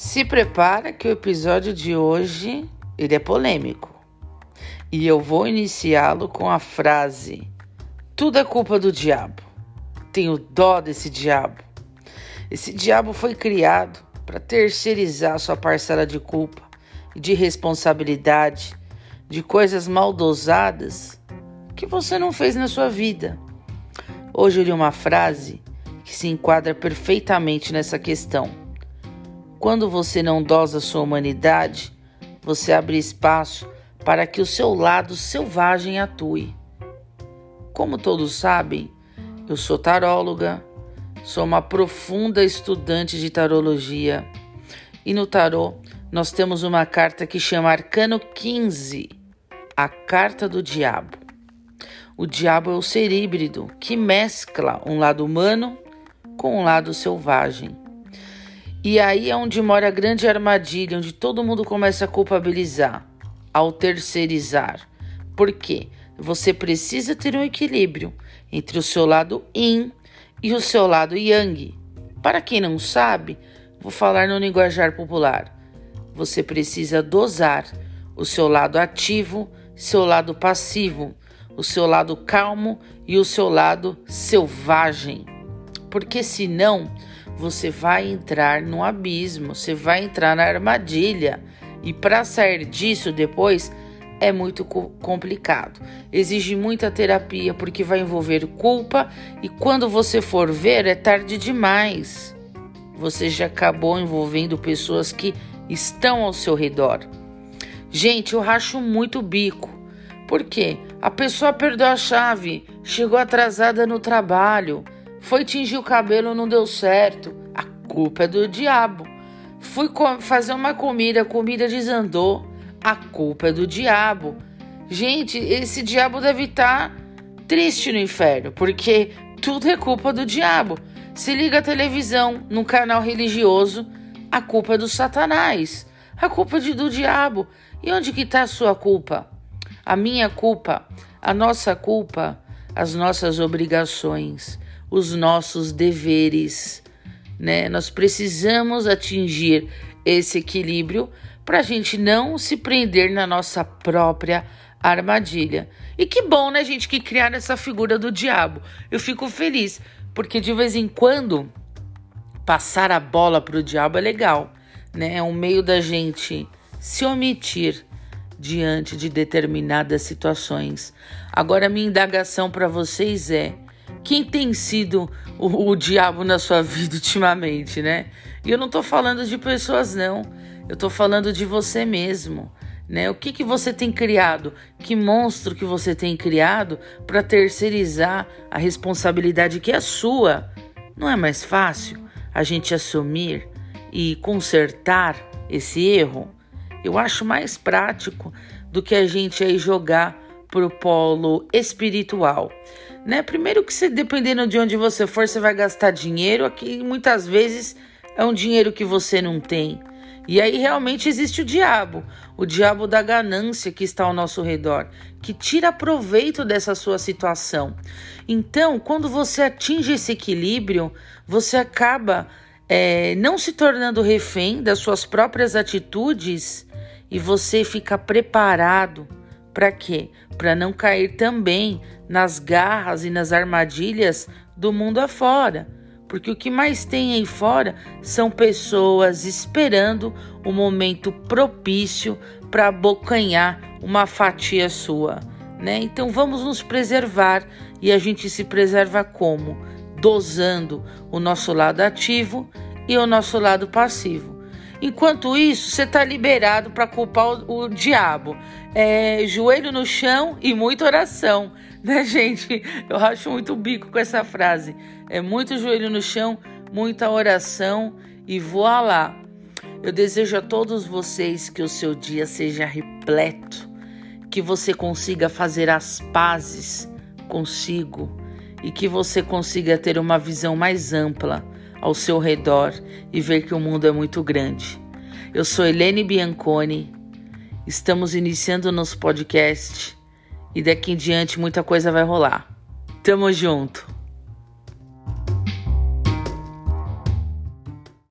Se prepara que o episódio de hoje ele é polêmico. E eu vou iniciá-lo com a frase: Tudo é culpa do diabo. Tenho dó desse diabo. Esse diabo foi criado para terceirizar sua parcela de culpa e de responsabilidade de coisas maldosadas que você não fez na sua vida. Hoje eu li uma frase que se enquadra perfeitamente nessa questão quando você não dosa sua humanidade, você abre espaço para que o seu lado selvagem atue. Como todos sabem, eu sou taróloga, sou uma profunda estudante de tarologia e no tarô nós temos uma carta que chama Arcano 15, a carta do diabo. O diabo é o ser híbrido que mescla um lado humano com um lado selvagem. E aí é onde mora a grande armadilha, onde todo mundo começa a culpabilizar, ao terceirizar. Por quê? Você precisa ter um equilíbrio entre o seu lado yin e o seu lado yang. Para quem não sabe, vou falar no linguajar popular. Você precisa dosar o seu lado ativo, seu lado passivo, o seu lado calmo e o seu lado selvagem. Porque senão você vai entrar no abismo, você vai entrar na armadilha. E para sair disso depois é muito complicado. Exige muita terapia porque vai envolver culpa e quando você for ver é tarde demais. Você já acabou envolvendo pessoas que estão ao seu redor. Gente, eu racho muito bico. Por quê? A pessoa perdeu a chave, chegou atrasada no trabalho foi tingir o cabelo, não deu certo. A culpa é do diabo. Fui fazer uma comida, a comida desandou. A culpa é do diabo. Gente, esse diabo deve estar tá triste no inferno, porque tudo é culpa do diabo. Se liga a televisão num canal religioso, a culpa é do Satanás. A culpa é do diabo. E onde que está a sua culpa? A minha culpa, a nossa culpa, as nossas obrigações os nossos deveres, né? Nós precisamos atingir esse equilíbrio para a gente não se prender na nossa própria armadilha. E que bom, né, gente, que criaram essa figura do diabo. Eu fico feliz, porque de vez em quando passar a bola para o diabo é legal, né? É um meio da gente se omitir diante de determinadas situações. Agora, minha indagação para vocês é: quem tem sido o, o diabo na sua vida ultimamente, né? E eu não tô falando de pessoas, não. Eu tô falando de você mesmo. Né? O que, que você tem criado? Que monstro que você tem criado para terceirizar a responsabilidade que é sua? Não é mais fácil a gente assumir e consertar esse erro? Eu acho mais prático do que a gente aí jogar pro polo espiritual né? Primeiro que você, dependendo de onde você for, você vai gastar dinheiro, aqui muitas vezes é um dinheiro que você não tem. E aí realmente existe o diabo, o diabo da ganância que está ao nosso redor, que tira proveito dessa sua situação. Então, quando você atinge esse equilíbrio, você acaba é, não se tornando refém das suas próprias atitudes e você fica preparado para quê? Para não cair também nas garras e nas armadilhas do mundo afora. Porque o que mais tem aí fora são pessoas esperando o momento propício para abocanhar uma fatia sua, né? Então vamos nos preservar e a gente se preserva como? Dosando o nosso lado ativo e o nosso lado passivo. Enquanto isso, você está liberado para culpar o, o diabo. É, joelho no chão e muita oração, né, gente? Eu acho muito bico com essa frase. É muito joelho no chão, muita oração e voa lá. Eu desejo a todos vocês que o seu dia seja repleto, que você consiga fazer as pazes consigo e que você consiga ter uma visão mais ampla ao seu redor e ver que o mundo é muito grande. Eu sou Helene Bianconi, estamos iniciando nosso podcast e daqui em diante muita coisa vai rolar. Tamo junto!